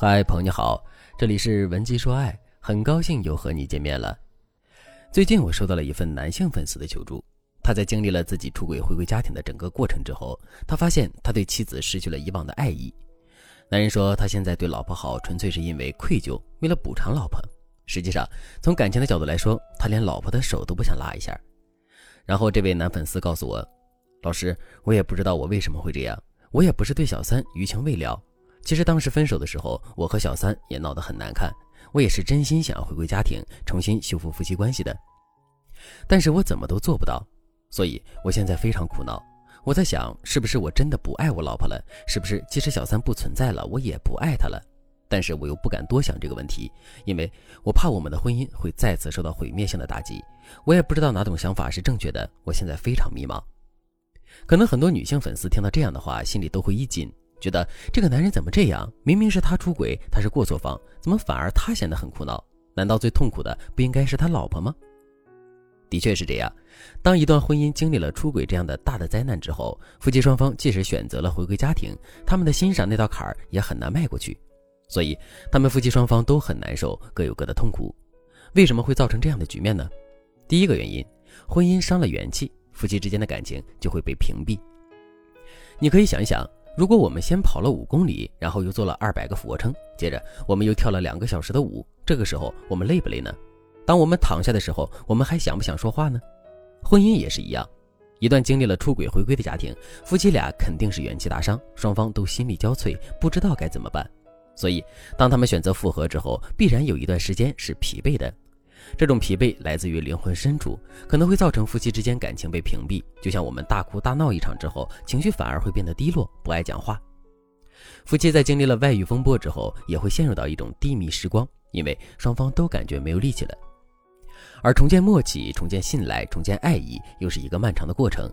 嗨，朋友你好，这里是文姬说爱，很高兴又和你见面了。最近我收到了一份男性粉丝的求助，他在经历了自己出轨回归家庭的整个过程之后，他发现他对妻子失去了以往的爱意。男人说他现在对老婆好，纯粹是因为愧疚，为了补偿老婆。实际上，从感情的角度来说，他连老婆的手都不想拉一下。然后这位男粉丝告诉我，老师，我也不知道我为什么会这样，我也不是对小三余情未了。其实当时分手的时候，我和小三也闹得很难看，我也是真心想要回归家庭，重新修复夫妻关系的。但是我怎么都做不到，所以我现在非常苦恼。我在想，是不是我真的不爱我老婆了？是不是即使小三不存在了，我也不爱她了？但是我又不敢多想这个问题，因为我怕我们的婚姻会再次受到毁灭性的打击。我也不知道哪种想法是正确的，我现在非常迷茫。可能很多女性粉丝听到这样的话，心里都会一紧。觉得这个男人怎么这样？明明是他出轨，他是过错方，怎么反而他显得很苦恼？难道最痛苦的不应该是他老婆吗？的确是这样。当一段婚姻经历了出轨这样的大的灾难之后，夫妻双方即使选择了回归家庭，他们的心上那道坎儿也很难迈过去，所以他们夫妻双方都很难受，各有各的痛苦。为什么会造成这样的局面呢？第一个原因，婚姻伤了元气，夫妻之间的感情就会被屏蔽。你可以想一想。如果我们先跑了五公里，然后又做了二百个俯卧撑，接着我们又跳了两个小时的舞，这个时候我们累不累呢？当我们躺下的时候，我们还想不想说话呢？婚姻也是一样，一段经历了出轨回归的家庭，夫妻俩肯定是元气大伤，双方都心力交瘁，不知道该怎么办。所以，当他们选择复合之后，必然有一段时间是疲惫的。这种疲惫来自于灵魂深处，可能会造成夫妻之间感情被屏蔽。就像我们大哭大闹一场之后，情绪反而会变得低落，不爱讲话。夫妻在经历了外遇风波之后，也会陷入到一种低迷时光，因为双方都感觉没有力气了。而重建默契、重建信赖、重建爱意，又是一个漫长的过程。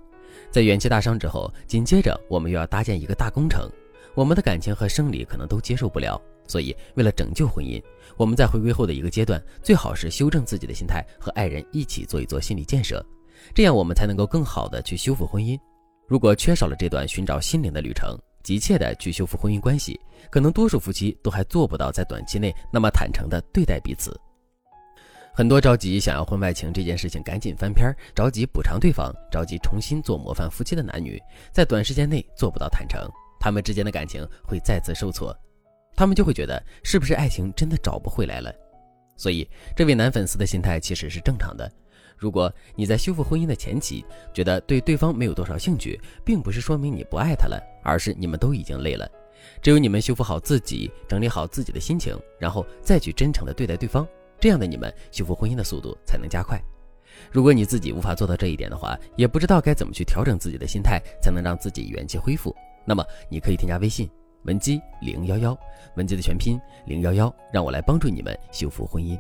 在元气大伤之后，紧接着我们又要搭建一个大工程，我们的感情和生理可能都接受不了。所以，为了拯救婚姻，我们在回归后的一个阶段，最好是修正自己的心态，和爱人一起做一做心理建设，这样我们才能够更好的去修复婚姻。如果缺少了这段寻找心灵的旅程，急切的去修复婚姻关系，可能多数夫妻都还做不到在短期内那么坦诚的对待彼此。很多着急想要婚外情这件事情赶紧翻篇，着急补偿对方，着急重新做模范夫妻的男女，在短时间内做不到坦诚，他们之间的感情会再次受挫。他们就会觉得是不是爱情真的找不回来了？所以这位男粉丝的心态其实是正常的。如果你在修复婚姻的前期觉得对对方没有多少兴趣，并不是说明你不爱他了，而是你们都已经累了。只有你们修复好自己，整理好自己的心情，然后再去真诚的对待对方，这样的你们修复婚姻的速度才能加快。如果你自己无法做到这一点的话，也不知道该怎么去调整自己的心态，才能让自己元气恢复，那么你可以添加微信。文姬零幺幺，文姬的全拼零幺幺，让我来帮助你们修复婚姻。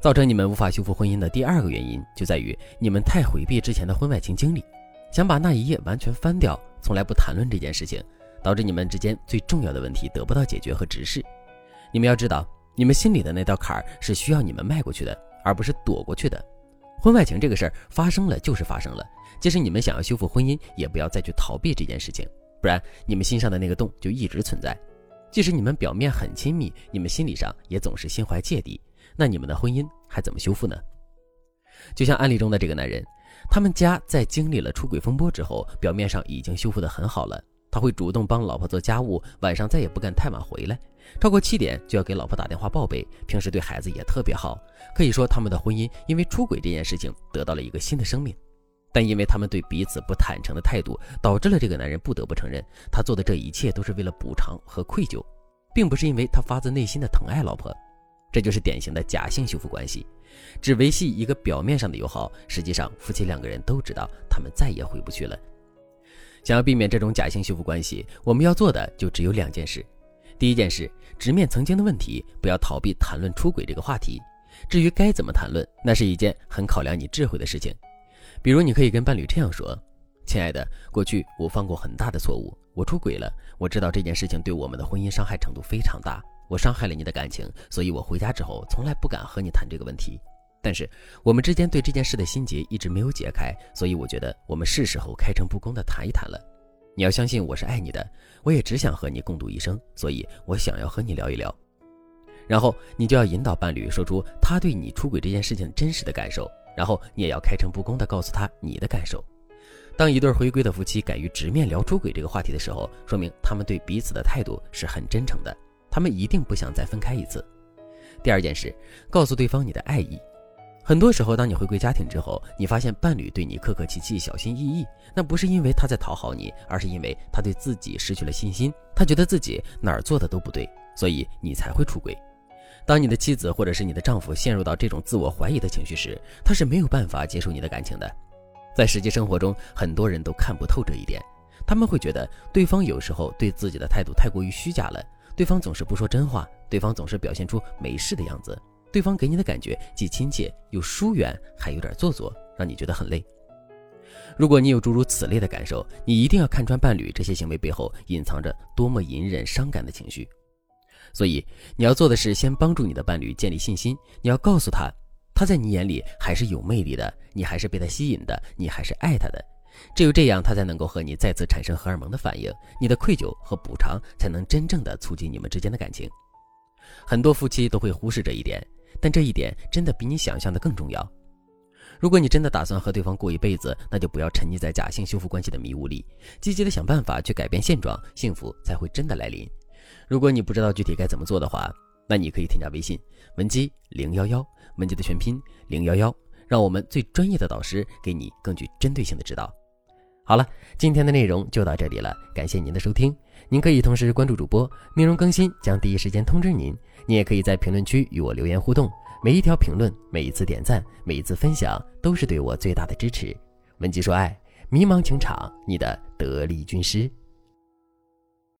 造成你们无法修复婚姻的第二个原因，就在于你们太回避之前的婚外情经历，想把那一页完全翻掉，从来不谈论这件事情，导致你们之间最重要的问题得不到解决和直视。你们要知道，你们心里的那道坎儿是需要你们迈过去的，而不是躲过去的。婚外情这个事儿发生了就是发生了，即使你们想要修复婚姻，也不要再去逃避这件事情。不然，你们心上的那个洞就一直存在。即使你们表面很亲密，你们心理上也总是心怀芥蒂。那你们的婚姻还怎么修复呢？就像案例中的这个男人，他们家在经历了出轨风波之后，表面上已经修复得很好了。他会主动帮老婆做家务，晚上再也不敢太晚回来，超过七点就要给老婆打电话报备。平时对孩子也特别好，可以说他们的婚姻因为出轨这件事情得到了一个新的生命。但因为他们对彼此不坦诚的态度，导致了这个男人不得不承认，他做的这一切都是为了补偿和愧疚，并不是因为他发自内心的疼爱老婆。这就是典型的假性修复关系，只维系一个表面上的友好，实际上夫妻两个人都知道他们再也回不去了。想要避免这种假性修复关系，我们要做的就只有两件事：第一件事，直面曾经的问题，不要逃避谈论出轨这个话题。至于该怎么谈论，那是一件很考量你智慧的事情。比如，你可以跟伴侣这样说：“亲爱的，过去我犯过很大的错误，我出轨了。我知道这件事情对我们的婚姻伤害程度非常大，我伤害了你的感情，所以我回家之后从来不敢和你谈这个问题。但是我们之间对这件事的心结一直没有解开，所以我觉得我们是时候开诚布公地谈一谈了。你要相信我是爱你的，我也只想和你共度一生，所以我想要和你聊一聊。然后你就要引导伴侣说出他对你出轨这件事情真实的感受，然后你也要开诚布公地告诉他你的感受。当一对回归的夫妻敢于直面聊出轨这个话题的时候，说明他们对彼此的态度是很真诚的，他们一定不想再分开一次。第二件事，告诉对方你的爱意。很多时候，当你回归家庭之后，你发现伴侣对你客客气气、小心翼翼，那不是因为他在讨好你，而是因为他对自己失去了信心，他觉得自己哪儿做的都不对，所以你才会出轨。当你的妻子或者是你的丈夫陷入到这种自我怀疑的情绪时，他是没有办法接受你的感情的。在实际生活中，很多人都看不透这一点，他们会觉得对方有时候对自己的态度太过于虚假了，对方总是不说真话，对方总是表现出没事的样子，对方给你的感觉既亲切又疏远，还有点做作，让你觉得很累。如果你有诸如此类的感受，你一定要看穿伴侣这些行为背后隐藏着多么隐忍伤感的情绪。所以你要做的是先帮助你的伴侣建立信心。你要告诉他，他在你眼里还是有魅力的，你还是被他吸引的，你还是爱他的。只有这样，他才能够和你再次产生荷尔蒙的反应，你的愧疚和补偿才能真正的促进你们之间的感情。很多夫妻都会忽视这一点，但这一点真的比你想象的更重要。如果你真的打算和对方过一辈子，那就不要沉溺在假性修复关系的迷雾里，积极的想办法去改变现状，幸福才会真的来临。如果你不知道具体该怎么做的话，那你可以添加微信文姬零幺幺，文姬的全拼零幺幺，让我们最专业的导师给你更具针对性的指导。好了，今天的内容就到这里了，感谢您的收听。您可以同时关注主播，内容更新将第一时间通知您。您也可以在评论区与我留言互动，每一条评论、每一次点赞、每一次分享，都是对我最大的支持。文姬说爱，迷茫情场，你的得力军师。